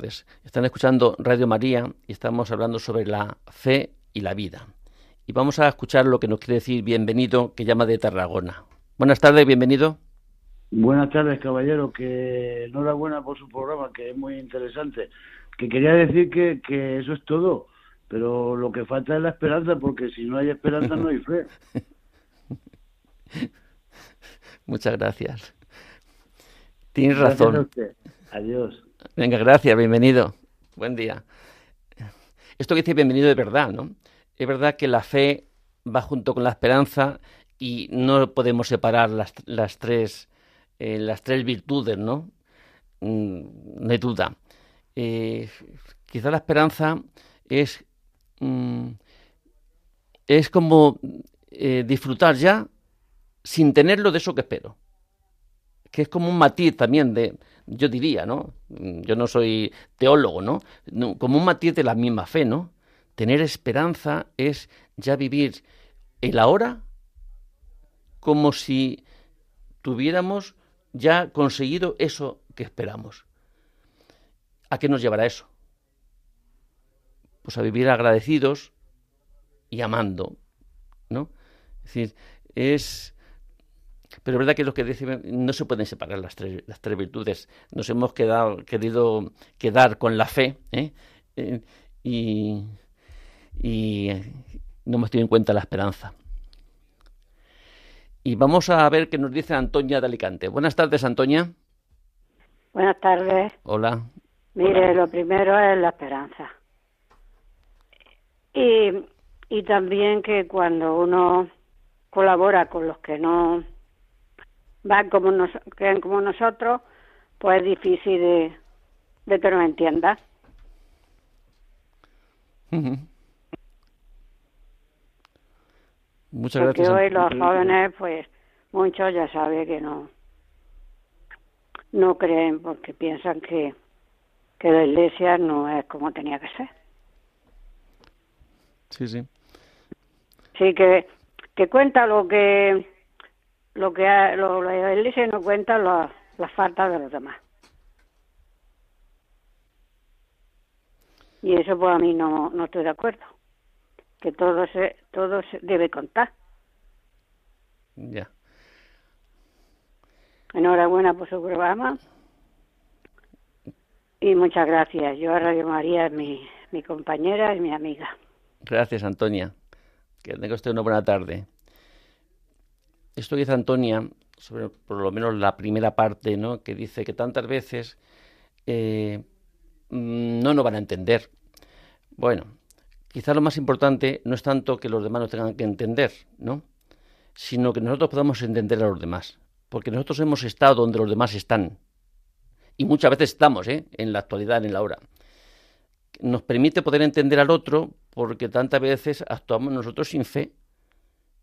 Tardes. Están escuchando Radio María y estamos hablando sobre la fe y la vida. Y vamos a escuchar lo que nos quiere decir bienvenido, que llama de Tarragona. Buenas tardes, bienvenido. Buenas tardes, caballero. Que enhorabuena por su programa, que es muy interesante. Que quería decir que, que eso es todo, pero lo que falta es la esperanza, porque si no hay esperanza no hay fe. Muchas gracias. Tienes razón. Adiós. Venga, gracias, bienvenido. Buen día. Esto que dice bienvenido de verdad, ¿no? Es verdad que la fe va junto con la esperanza y no podemos separar las, las tres, eh, las tres virtudes, ¿no? Mm, no hay duda. Eh, quizá la esperanza es, mm, es como eh, disfrutar ya sin tenerlo de eso que espero. Que es como un matiz también de, yo diría, ¿no? Yo no soy teólogo, ¿no? Como un matiz de la misma fe, ¿no? Tener esperanza es ya vivir el ahora como si tuviéramos ya conseguido eso que esperamos. ¿A qué nos llevará eso? Pues a vivir agradecidos y amando, ¿no? Es decir, es pero es verdad que lo que decimos no se pueden separar las tres, las tres virtudes. Nos hemos quedado, querido quedar con la fe ¿eh? Eh, y, y no hemos tenido en cuenta la esperanza. Y vamos a ver qué nos dice Antonia de Alicante. Buenas tardes, Antonia. Buenas tardes. Hola. Mire, lo primero es la esperanza. Y, y también que cuando uno colabora con los que no van como, nos, creen como nosotros, pues es difícil de, de que nos entienda. Muchas Porque gracias. hoy los jóvenes, pues muchos ya saben que no no creen porque piensan que, que la iglesia no es como tenía que ser. Sí, sí. Sí, que, que cuenta lo que lo que ha- lo, la iglesia no cuenta la- las faltas de los demás. Y eso pues a mí no, no estoy de acuerdo. Que todo se, todo se debe contar. Ya. Enhorabuena por su programa. Y muchas gracias. Yo a Radio María es mi, mi compañera y mi amiga. Gracias, Antonia. Que tenga usted una buena tarde. Esto que dice Antonia, sobre por lo menos la primera parte, ¿no? que dice que tantas veces eh, mm, no nos van a entender. Bueno, quizás lo más importante no es tanto que los demás nos tengan que entender, ¿no? sino que nosotros podamos entender a los demás. Porque nosotros hemos estado donde los demás están. Y muchas veces estamos, ¿eh? en la actualidad, en la hora nos permite poder entender al otro porque tantas veces actuamos nosotros sin fe.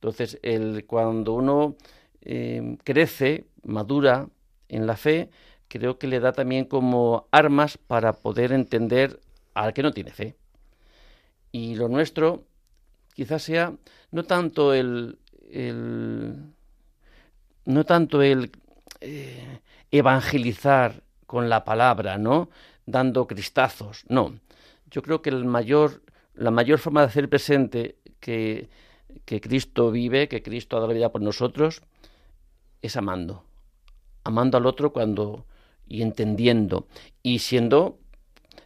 Entonces, el, cuando uno eh, crece, madura en la fe, creo que le da también como armas para poder entender al que no tiene fe. Y lo nuestro quizás sea no tanto el, el no tanto el eh, evangelizar con la palabra, ¿no? Dando cristazos, no. Yo creo que el mayor, la mayor forma de hacer presente que, que Cristo vive, que Cristo ha dado la vida por nosotros, es amando. Amando al otro cuando y entendiendo y siendo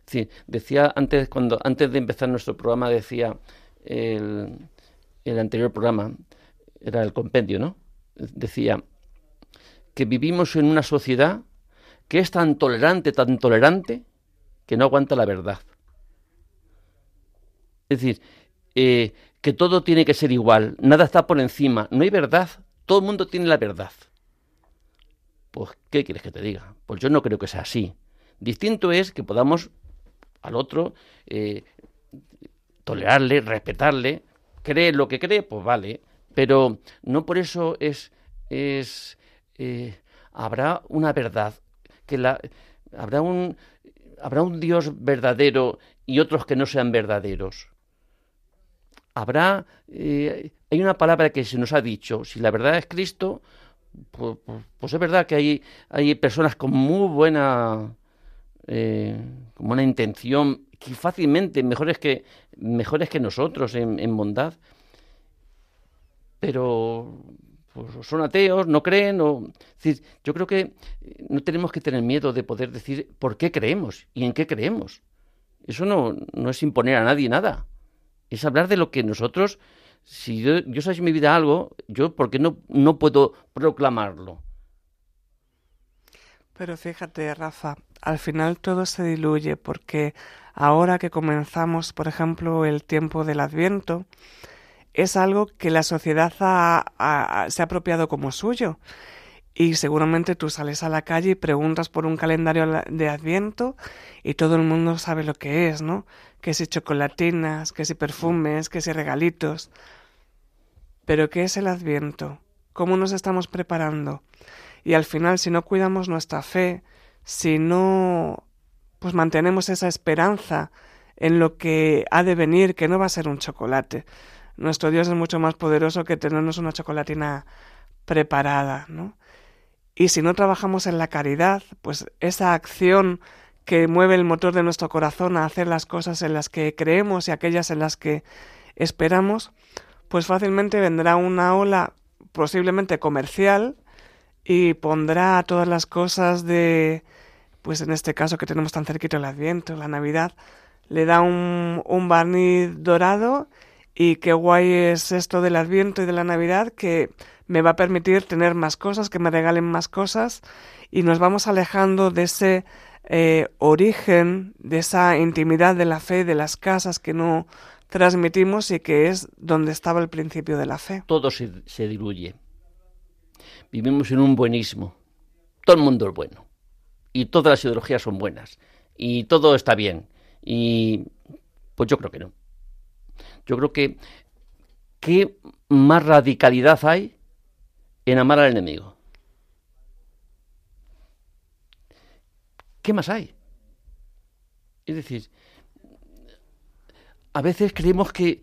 sí, decía antes cuando antes de empezar nuestro programa decía el, el anterior programa era el compendio, ¿no? Decía que vivimos en una sociedad que es tan tolerante, tan tolerante, que no aguanta la verdad. Es decir, eh, que todo tiene que ser igual, nada está por encima, no hay verdad, todo el mundo tiene la verdad. Pues, ¿qué quieres que te diga? Pues yo no creo que sea así. Distinto es que podamos al otro eh, tolerarle, respetarle, cree lo que cree, pues vale, pero no por eso es, es eh, habrá una verdad, que la, habrá un habrá un Dios verdadero y otros que no sean verdaderos. Habrá eh, hay una palabra que se nos ha dicho, si la verdad es Cristo, pues, pues, pues es verdad que hay, hay personas con muy buena eh, como una intención que fácilmente mejores que, mejores que nosotros en, bondad, pero pues, son ateos, no creen. O, yo creo que no tenemos que tener miedo de poder decir por qué creemos y en qué creemos. Eso no, no es imponer a nadie nada. Es hablar de lo que nosotros, si yo, yo mi vida algo, yo por qué no, no puedo proclamarlo. Pero fíjate, Rafa, al final todo se diluye porque ahora que comenzamos, por ejemplo, el tiempo del Adviento, es algo que la sociedad se ha apropiado como suyo. Y seguramente tú sales a la calle y preguntas por un calendario de Adviento y todo el mundo sabe lo que es, ¿no? Que si chocolatinas, que si perfumes, que si regalitos. Pero ¿qué es el Adviento? ¿Cómo nos estamos preparando? Y al final, si no cuidamos nuestra fe, si no pues mantenemos esa esperanza en lo que ha de venir, que no va a ser un chocolate. Nuestro Dios es mucho más poderoso que tenernos una chocolatina preparada, ¿no? Y si no trabajamos en la caridad, pues esa acción que mueve el motor de nuestro corazón a hacer las cosas en las que creemos y aquellas en las que esperamos, pues fácilmente vendrá una ola posiblemente comercial y pondrá todas las cosas de, pues en este caso que tenemos tan cerquito el Adviento, la Navidad, le da un, un barniz dorado y qué guay es esto del Adviento y de la Navidad que me va a permitir tener más cosas, que me regalen más cosas y nos vamos alejando de ese eh, origen, de esa intimidad de la fe, de las casas que no transmitimos y que es donde estaba el principio de la fe. Todo se, se diluye. Vivimos en un buenismo. Todo el mundo es bueno. Y todas las ideologías son buenas. Y todo está bien. Y pues yo creo que no. Yo creo que ¿qué más radicalidad hay en amar al enemigo? ¿Qué más hay? Es decir, a veces creemos que,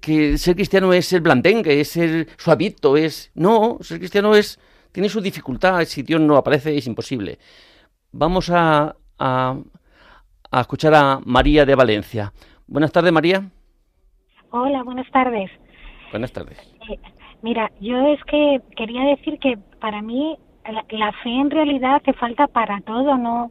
que ser cristiano es ser blandengue, es ser suavito, es... No, ser cristiano es... tiene su dificultad, si Dios no aparece es imposible. Vamos a, a, a escuchar a María de Valencia. Buenas tardes, María. Hola, buenas tardes. Buenas tardes. Eh, mira, yo es que quería decir que para mí la, fe en realidad hace falta para todo, no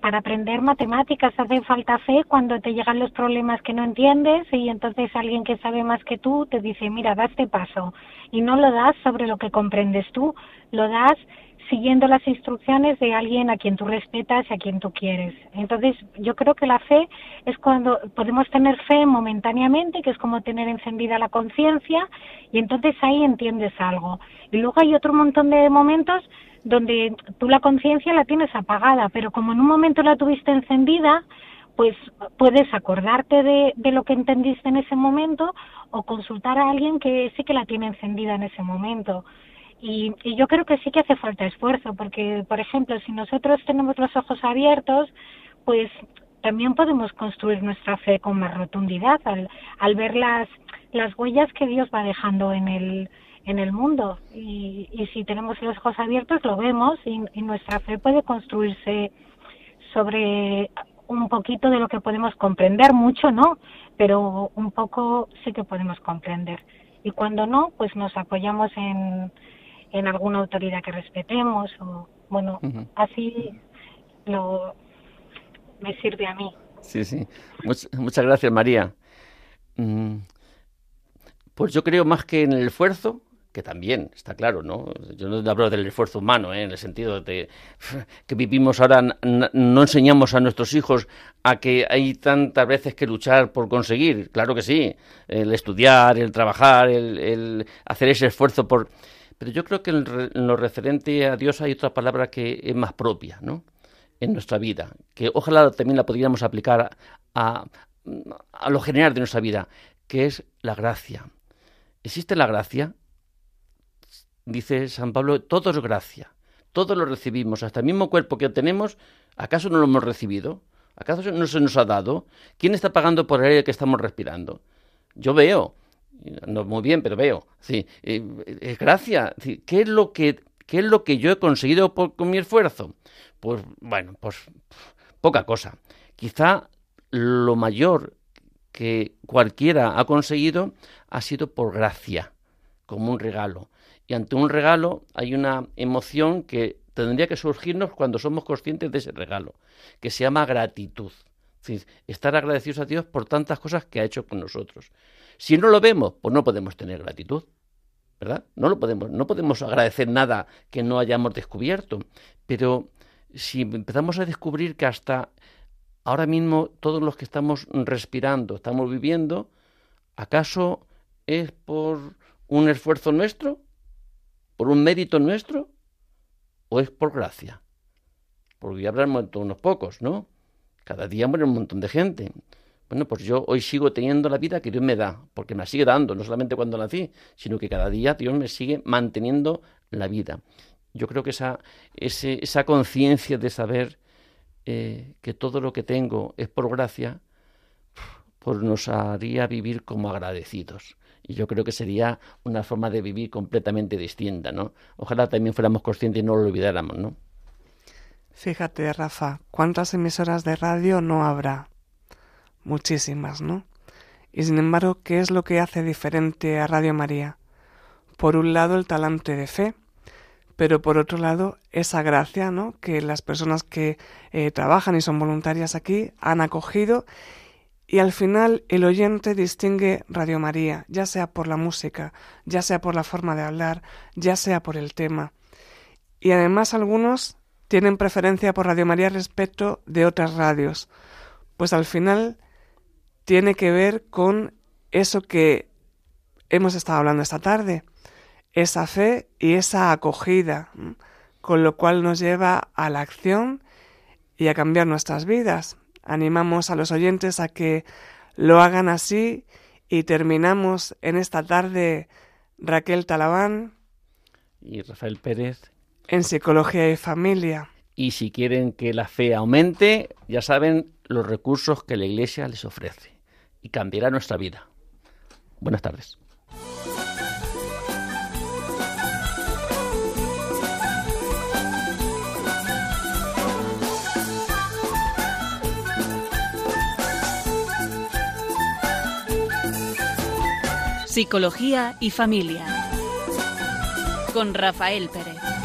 para aprender matemáticas hace falta fe cuando te llegan los problemas que no entiendes y entonces alguien que sabe más que tú te dice, mira, da este paso y no lo das sobre lo que comprendes tú, lo das siguiendo las instrucciones de alguien a quien tú respetas y a quien tú quieres. Entonces, yo creo que la fe es cuando podemos tener fe momentáneamente, que es como tener encendida la conciencia, y entonces ahí entiendes algo. Y luego hay otro montón de momentos donde tú la conciencia la tienes apagada, pero como en un momento la tuviste encendida, pues puedes acordarte de, de, lo que entendiste en ese momento o consultar a alguien que sí que la tiene encendida en ese momento. Y, yo creo que sí que hace falta esfuerzo, porque, por ejemplo, si nosotros tenemos los ojos abiertos, pues también podemos construir nuestra fe con más rotundidad al, al ver las, las huellas que Dios va dejando en el, en el mundo. Y, y si tenemos los ojos abiertos, lo vemos y, y nuestra fe puede construirse sobre un poquito de lo que podemos comprender, mucho no, pero un poco sí que podemos comprender. Y cuando no, pues nos apoyamos en, en alguna autoridad que respetemos o bueno así lo me sirve a mí. Sí sí. Muchas gracias María. Mm, pues yo creo más que en el esfuerzo que también está claro, ¿no? Yo no hablo del esfuerzo humano, ¿eh? en el sentido de que vivimos ahora, no enseñamos a nuestros hijos a que hay tantas veces que luchar por conseguir, claro que sí, el estudiar, el trabajar, el hacer ese esfuerzo por pero yo creo que en, lo referente a Dios hay otra palabra que es más propia, ¿no? En nuestra vida, que ojalá también la podríamos aplicar a, a lo general de nuestra vida, que es la gracia. ¿Existe la gracia? Dice San Pablo, todo es gracia. Todo lo recibimos, hasta el mismo cuerpo que tenemos, ¿acaso no lo hemos recibido? ¿Acaso no se nos ha dado? ¿Quién está pagando por el aire que estamos respirando? Yo veo no muy bien, pero veo. Sí, eh, es gracia. ¿Qué es lo que qué es lo que yo he conseguido con mi esfuerzo? Pues bueno, pues poca cosa. Quizá lo mayor que cualquiera ha conseguido ha sido por gracia, como un regalo. Y ante un regalo hay una emoción que tendría que surgirnos cuando somos conscientes de ese regalo, que se llama gratitud. Es decir, estar agradecidos a Dios por tantas cosas que ha hecho con nosotros. Si no lo vemos, pues no podemos tener gratitud. ¿Verdad? No lo podemos, no podemos agradecer nada que no hayamos descubierto. Pero si empezamos a descubrir que hasta ahora mismo todos los que estamos respirando, estamos viviendo, ¿acaso es por un esfuerzo nuestro? ¿Por un mérito nuestro? ¿O es por gracia? Porque ya habrán muerto unos pocos, ¿no? Cada día muere un montón de gente. Bueno, pues yo hoy sigo teniendo la vida que Dios me da, porque me la sigue dando, no solamente cuando nací, sino que cada día Dios me sigue manteniendo la vida. Yo creo que esa, esa conciencia de saber eh, que todo lo que tengo es por gracia, pues nos haría vivir como agradecidos. Y yo creo que sería una forma de vivir completamente distinta, ¿no? Ojalá también fuéramos conscientes y no lo olvidáramos, ¿no? Fíjate, Rafa, ¿cuántas emisoras de radio no habrá? Muchísimas, ¿no? Y sin embargo, ¿qué es lo que hace diferente a Radio María? Por un lado, el talante de fe, pero por otro lado, esa gracia, ¿no? Que las personas que eh, trabajan y son voluntarias aquí han acogido y al final el oyente distingue Radio María, ya sea por la música, ya sea por la forma de hablar, ya sea por el tema. Y además algunos tienen preferencia por Radio María respecto de otras radios, pues al final tiene que ver con eso que hemos estado hablando esta tarde, esa fe y esa acogida, con lo cual nos lleva a la acción y a cambiar nuestras vidas. Animamos a los oyentes a que lo hagan así y terminamos en esta tarde Raquel Talabán y Rafael Pérez en Psicología y Familia. Y si quieren que la fe aumente, ya saben los recursos que la Iglesia les ofrece y cambiará nuestra vida. Buenas tardes. Psicología y Familia con Rafael Pérez.